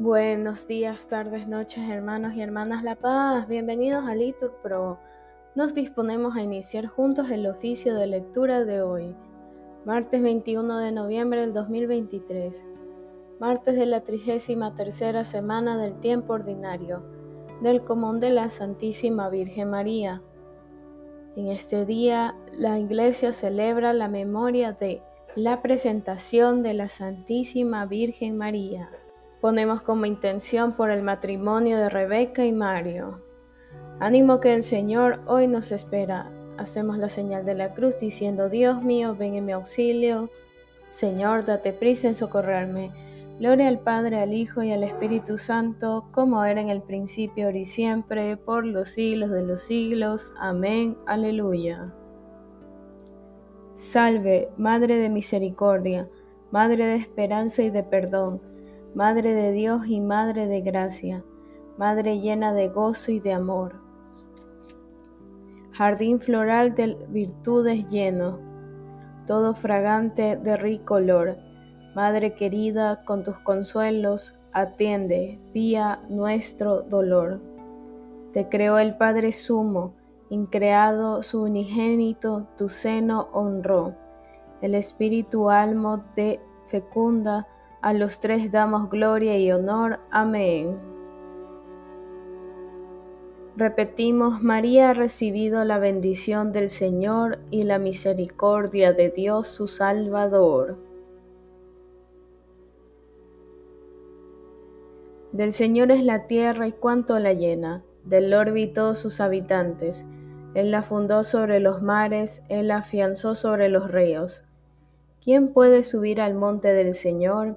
Buenos días, tardes, noches, hermanos y hermanas La Paz. Bienvenidos a Litur Pro. Nos disponemos a iniciar juntos el oficio de lectura de hoy, martes 21 de noviembre del 2023, martes de la trigésima tercera semana del tiempo ordinario, del común de la Santísima Virgen María. En este día, la Iglesia celebra la memoria de la presentación de la Santísima Virgen María. Ponemos como intención por el matrimonio de Rebeca y Mario. Ánimo que el Señor hoy nos espera. Hacemos la señal de la cruz diciendo, Dios mío, ven en mi auxilio. Señor, date prisa en socorrerme. Gloria al Padre, al Hijo y al Espíritu Santo, como era en el principio, ahora y siempre, por los siglos de los siglos. Amén. Aleluya. Salve, Madre de Misericordia, Madre de Esperanza y de Perdón Madre de Dios y Madre de Gracia, Madre llena de gozo y de amor. Jardín floral de virtudes lleno, todo fragante de rico olor. Madre querida, con tus consuelos, atiende, vía nuestro dolor. Te creó el Padre Sumo, increado su unigénito, tu seno honró. El Espíritu almo de fecunda, a los tres damos gloria y honor. Amén. Repetimos, María ha recibido la bendición del Señor y la misericordia de Dios su Salvador. Del Señor es la tierra y cuanto la llena, del orbe todos sus habitantes. Él la fundó sobre los mares, Él la afianzó sobre los ríos. ¿Quién puede subir al monte del Señor?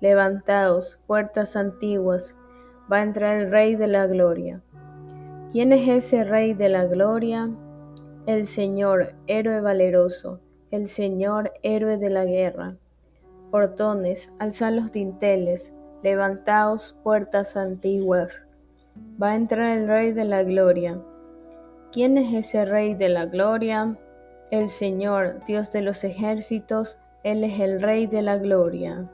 Levantaos, puertas antiguas, va a entrar el Rey de la Gloria. ¿Quién es ese Rey de la Gloria? El Señor, héroe valeroso, el Señor, héroe de la guerra. Portones, alzad los dinteles, levantaos, puertas antiguas, va a entrar el Rey de la Gloria. ¿Quién es ese Rey de la Gloria? El Señor, Dios de los ejércitos, Él es el Rey de la Gloria.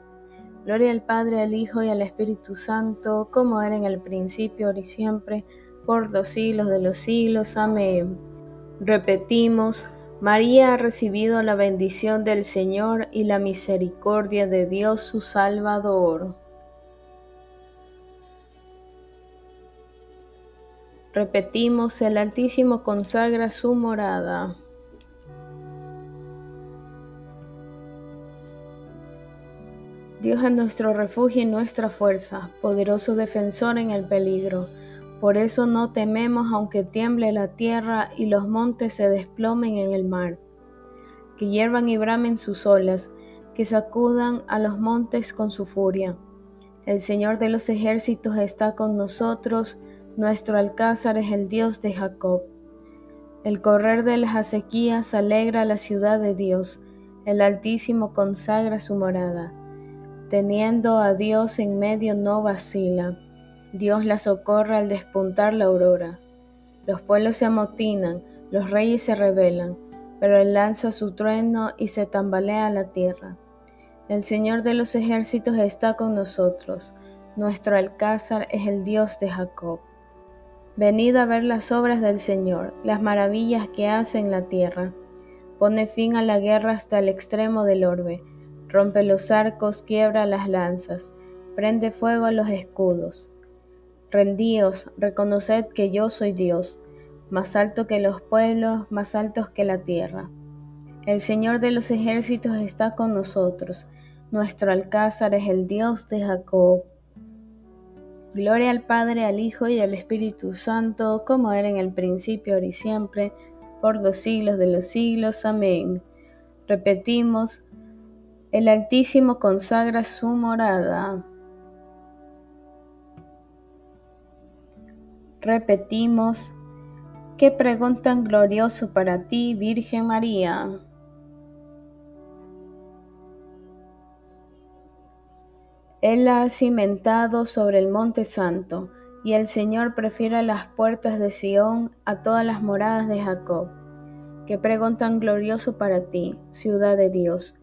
Gloria al Padre, al Hijo y al Espíritu Santo, como era en el principio, ahora y siempre, por los siglos de los siglos. Amén. Repetimos, María ha recibido la bendición del Señor y la misericordia de Dios su Salvador. Repetimos, el Altísimo consagra su morada. Dios es nuestro refugio y nuestra fuerza, poderoso defensor en el peligro. Por eso no tememos aunque tiemble la tierra y los montes se desplomen en el mar, que hiervan y bramen sus olas, que sacudan a los montes con su furia. El Señor de los ejércitos está con nosotros, nuestro alcázar es el Dios de Jacob. El correr de las acequias alegra la ciudad de Dios, el Altísimo consagra su morada. Teniendo a Dios en medio no vacila. Dios la socorre al despuntar la aurora. Los pueblos se amotinan, los reyes se rebelan, pero Él lanza su trueno y se tambalea la tierra. El Señor de los ejércitos está con nosotros. Nuestro alcázar es el Dios de Jacob. Venid a ver las obras del Señor, las maravillas que hace en la tierra. Pone fin a la guerra hasta el extremo del orbe Rompe los arcos, quiebra las lanzas, prende fuego los escudos. Rendíos, reconoced que yo soy Dios, más alto que los pueblos, más altos que la tierra. El Señor de los ejércitos está con nosotros, nuestro alcázar es el Dios de Jacob. Gloria al Padre, al Hijo y al Espíritu Santo, como era en el principio, ahora y siempre, por los siglos de los siglos. Amén. Repetimos, el Altísimo consagra su morada. Repetimos, qué pregón tan glorioso para ti, Virgen María. Él la ha cimentado sobre el monte santo, y el Señor prefiere las puertas de Sión a todas las moradas de Jacob. Qué pregón tan glorioso para ti, ciudad de Dios.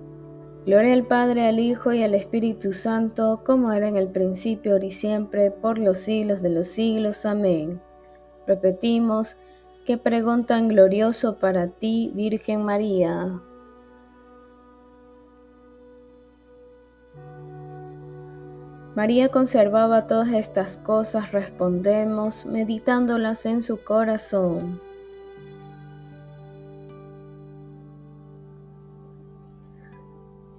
Gloria al Padre, al Hijo y al Espíritu Santo, como era en el principio, ahora y siempre, por los siglos de los siglos. Amén. Repetimos, qué pregón tan glorioso para ti, Virgen María. María conservaba todas estas cosas, respondemos, meditándolas en su corazón.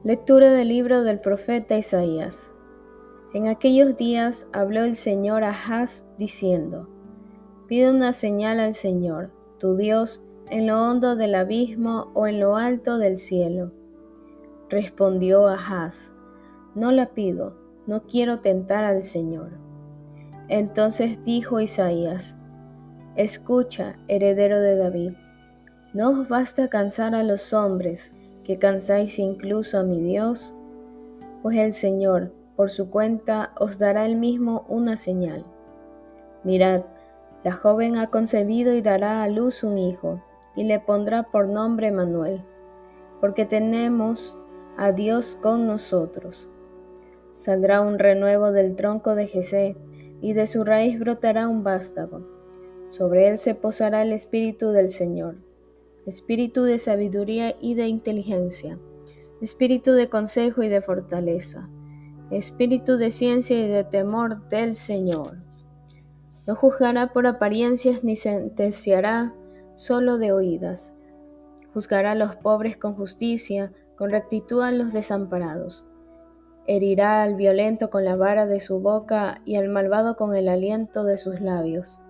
Lectura del libro del profeta Isaías. En aquellos días habló el Señor a Haz diciendo, Pide una señal al Señor, tu Dios, en lo hondo del abismo o en lo alto del cielo. Respondió Ahaz, No la pido no quiero tentar al Señor. Entonces dijo Isaías, Escucha, heredero de David, ¿no os basta cansar a los hombres, que cansáis incluso a mi Dios? Pues el Señor, por su cuenta, os dará el mismo una señal. Mirad, la joven ha concebido y dará a luz un hijo, y le pondrá por nombre Manuel, porque tenemos a Dios con nosotros Saldrá un renuevo del tronco de Jesé, y de su raíz brotará un vástago. Sobre él se posará el Espíritu del Señor, Espíritu de sabiduría y de inteligencia, Espíritu de consejo y de fortaleza, Espíritu de ciencia y de temor del Señor. No juzgará por apariencias ni sentenciará solo de oídas. Juzgará a los pobres con justicia, con rectitud a los desamparados Herirá al violento con la vara de su boca y al malvado con el aliento de sus labios.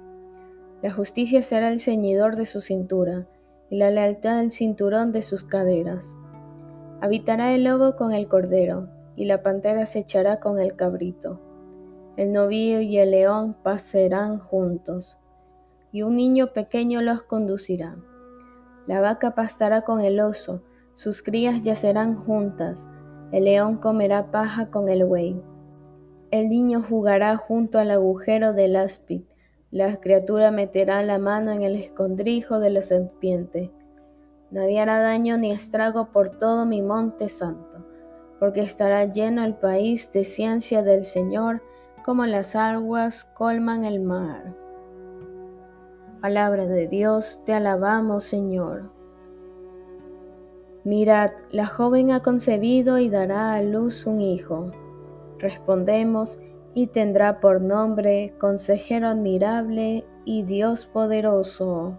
La justicia será el ceñidor de su cintura y la lealtad el cinturón de sus caderas. Habitará el lobo con el cordero y la pantera se echará con el cabrito. El novillo y el león pasarán juntos y un niño pequeño los conducirá. La vaca pastará con el oso, sus crías yacerán juntas, el león comerá paja con el buey. El niño jugará junto al agujero del áspid. La criatura meterá la mano en el escondrijo de la serpiente. Nadie hará daño ni estrago por todo mi monte santo, porque estará lleno el país de ciencia del Señor, como las aguas colman el mar. Palabra de Dios, te alabamos, Señor. Mirad, la joven ha concebido y dará a luz un hijo. Respondemos, y tendrá por nombre Consejero admirable y Dios poderoso.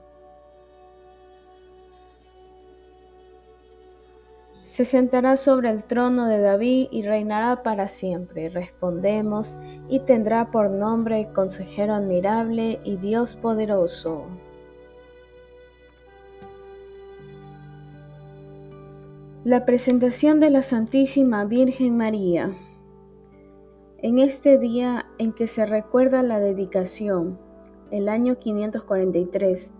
Se sentará sobre el trono de David y reinará para siempre. Respondemos, y tendrá por nombre Consejero admirable y Dios poderoso. La presentación de la Santísima Virgen María. En este día en que se recuerda la dedicación, el año 543,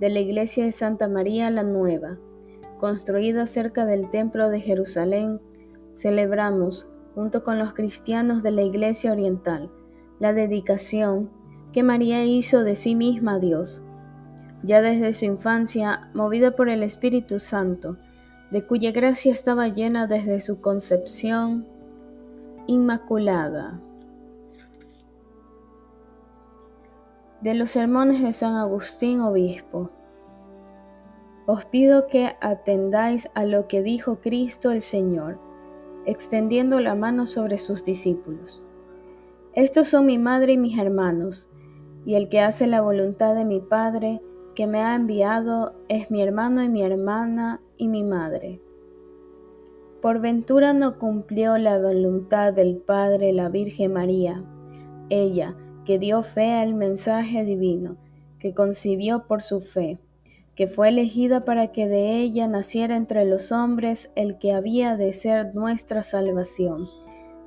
de la iglesia de Santa María la Nueva, construida cerca del Templo de Jerusalén, celebramos, junto con los cristianos de la Iglesia Oriental, la dedicación que María hizo de sí misma a Dios. Ya desde su infancia, movida por el Espíritu Santo, de cuya gracia estaba llena desde su concepción inmaculada. De los sermones de San Agustín Obispo. Os pido que atendáis a lo que dijo Cristo el Señor, extendiendo la mano sobre sus discípulos. Estos son mi madre y mis hermanos, y el que hace la voluntad de mi Padre, que me ha enviado es mi hermano y mi hermana y mi madre. Por ventura no cumplió la voluntad del Padre la Virgen María, ella que dio fe al mensaje divino, que concibió por su fe, que fue elegida para que de ella naciera entre los hombres el que había de ser nuestra salvación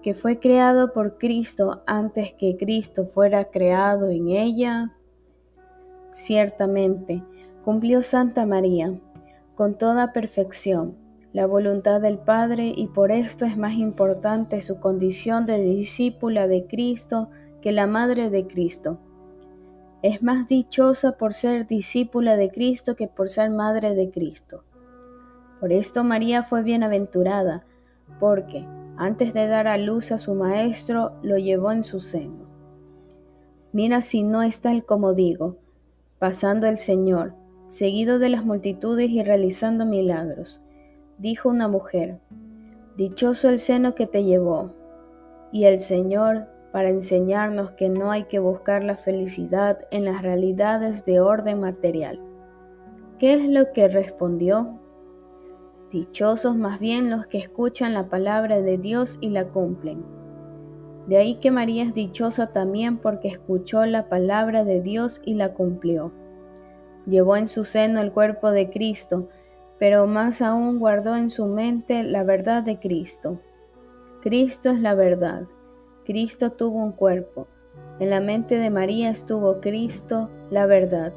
que fue creado por Cristo antes que Cristo fuera creado en ella? Ciertamente, cumplió Santa María con toda perfección la voluntad del Padre y por esto es más importante su condición de discípula de Cristo que la Madre de Cristo. Es más dichosa por ser discípula de Cristo que por ser Madre de Cristo. Por esto María fue bienaventurada, porque, antes de dar a luz a su maestro, lo llevó en su seno. Mira si no es tal como digo, pasando el Señor, seguido de las multitudes y realizando milagros. Dijo una mujer, Dichoso el seno que te llevó. Y el Señor, para enseñarnos que no hay que buscar la felicidad en las realidades de orden material. ¿Qué es lo que respondió? Dichosos más bien los que escuchan la palabra de Dios y la cumplen. De ahí que María es dichosa también porque escuchó la palabra de Dios y la cumplió. Llevó en su seno el cuerpo de Cristo, pero más aún guardó en su mente la verdad de Cristo. Cristo es la verdad. Cristo tuvo un cuerpo. En la mente de María estuvo Cristo, la verdad.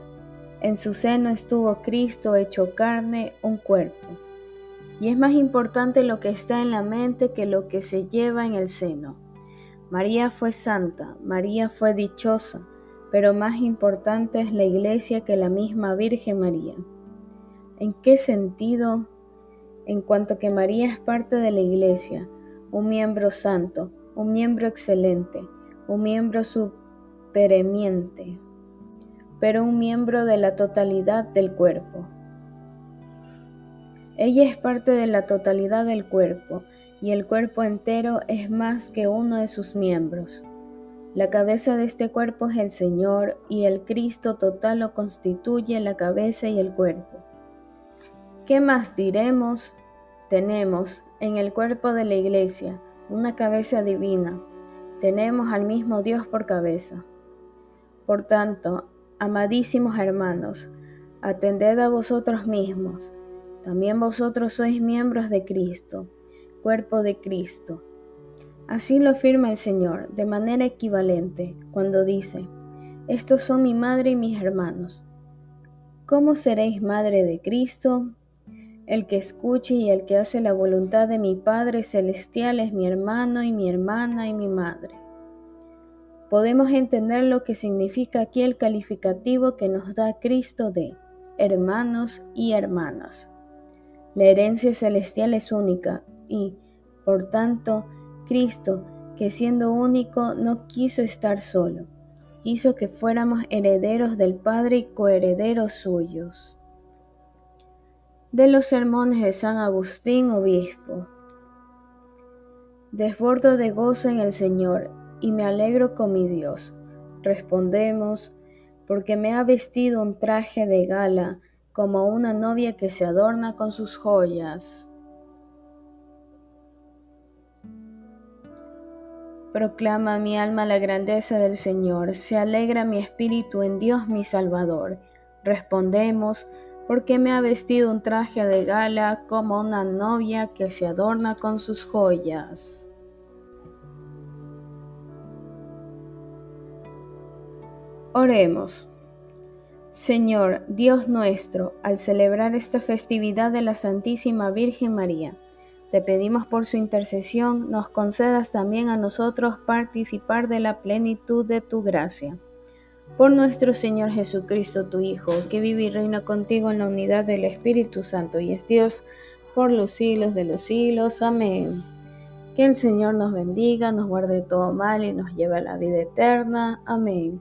En su seno estuvo Cristo hecho carne, un cuerpo. Y es más importante lo que está en la mente que lo que se lleva en el seno. María fue santa, María fue dichosa, pero más importante es la iglesia que la misma Virgen María. ¿En qué sentido? En cuanto que María es parte de la iglesia, un miembro santo, un miembro excelente, un miembro superemiente, pero un miembro de la totalidad del cuerpo. Ella es parte de la totalidad del cuerpo, y el cuerpo entero es más que uno de sus miembros. La cabeza de este cuerpo es el Señor, y el Cristo total lo constituye la cabeza y el cuerpo. ¿Qué más diremos? Tenemos en el cuerpo de la Iglesia una cabeza divina, tenemos al mismo Dios por cabeza. Por tanto, amadísimos hermanos, atended a vosotros mismos, también vosotros sois miembros de Cristo, cuerpo de Cristo. Así lo afirma el Señor de manera equivalente cuando dice, Estos son mi madre y mis hermanos. ¿Cómo seréis madre de Cristo? El que escuche y el que hace la voluntad de mi Padre Celestial es mi hermano y mi hermana y mi madre. Podemos entender lo que significa aquí el calificativo que nos da Cristo de hermanos y hermanas. La herencia celestial es única y, por tanto, Cristo, que siendo único, no quiso estar solo, quiso que fuéramos herederos del Padre y coherederos suyos. De los sermones de San Agustín, obispo. Desbordo de gozo en el Señor y me alegro con mi Dios. Respondemos, porque me ha vestido un traje de gala como una novia que se adorna con sus joyas. Proclama mi alma la grandeza del Señor, se alegra mi espíritu en Dios mi Salvador. Respondemos, porque me ha vestido un traje de gala como una novia que se adorna con sus joyas. Oremos. Señor, Dios nuestro, al celebrar esta festividad de la Santísima Virgen María, te pedimos por su intercesión nos concedas también a nosotros participar de la plenitud de tu gracia. Por nuestro Señor Jesucristo, tu Hijo, que vive y reina contigo en la unidad del Espíritu Santo y es Dios por los siglos de los siglos. Amén. Que el Señor nos bendiga, nos guarde todo mal y nos lleve a la vida eterna. Amén.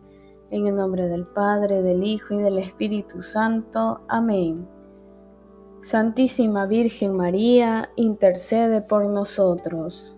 En el nombre del Padre, del Hijo y del Espíritu Santo. Amén. Santísima Virgen María, intercede por nosotros.